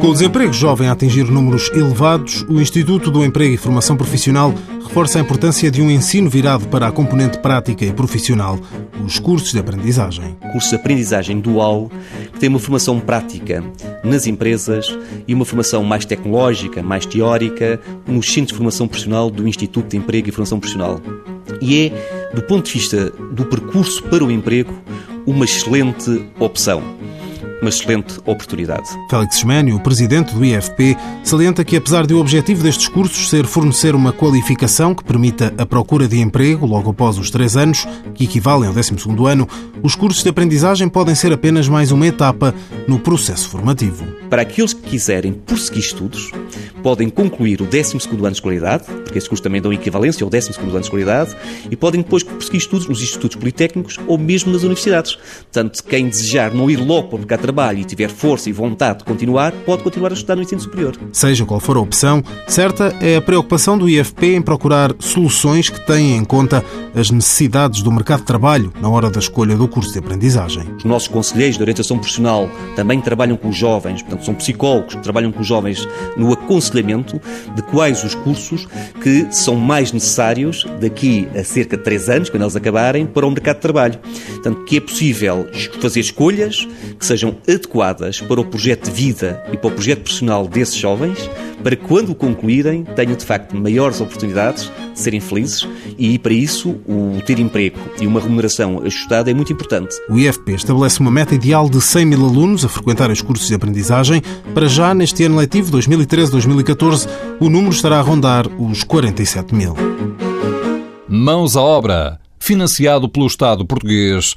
Com o desemprego jovem a atingir números elevados, o Instituto do Emprego e Formação Profissional reforça a importância de um ensino virado para a componente prática e profissional, os cursos de aprendizagem. Cursos de aprendizagem dual, que tem uma formação prática nas empresas e uma formação mais tecnológica, mais teórica, nos centros de formação profissional do Instituto de Emprego e Formação Profissional. E é, do ponto de vista do percurso para o emprego, uma excelente opção uma excelente oportunidade. Félix Xménio, o presidente do IFP, salienta que, apesar de o objetivo destes cursos ser fornecer uma qualificação que permita a procura de emprego logo após os três anos, que equivalem ao 12 ano, os cursos de aprendizagem podem ser apenas mais uma etapa no processo formativo. Para aqueles que quiserem prosseguir estudos, podem concluir o 12 ano de escolaridade, porque esses cursos também dão equivalência ao 12 ano de escolaridade, e podem depois prosseguir estudos nos institutos politécnicos ou mesmo nas universidades. Portanto, quem desejar não ir logo para o mercado trabalho e tiver força e vontade de continuar, pode continuar a estudar no ensino superior. Seja qual for a opção, certa é a preocupação do IFP em procurar soluções que tenham em conta as necessidades do mercado de trabalho na hora da escolha do curso de aprendizagem. Os nossos conselheiros de orientação profissional também trabalham com os jovens, portanto, são psicólogos que trabalham com os jovens no aconselhamento de quais os cursos que são mais necessários daqui a cerca de três anos, quando eles acabarem, para o mercado de trabalho. Portanto, que é possível fazer escolhas que sejam adequadas para o projeto de vida e para o projeto profissional desses jovens, para que quando o concluírem tenham de facto maiores oportunidades de serem felizes e para isso o ter emprego e uma remuneração ajustada é muito importante. O IFP estabelece uma meta ideal de 100 mil alunos a frequentar os cursos de aprendizagem. Para já, neste ano letivo 2013-2014, o número estará a rondar os 47 mil. Mãos à obra. Financiado pelo Estado português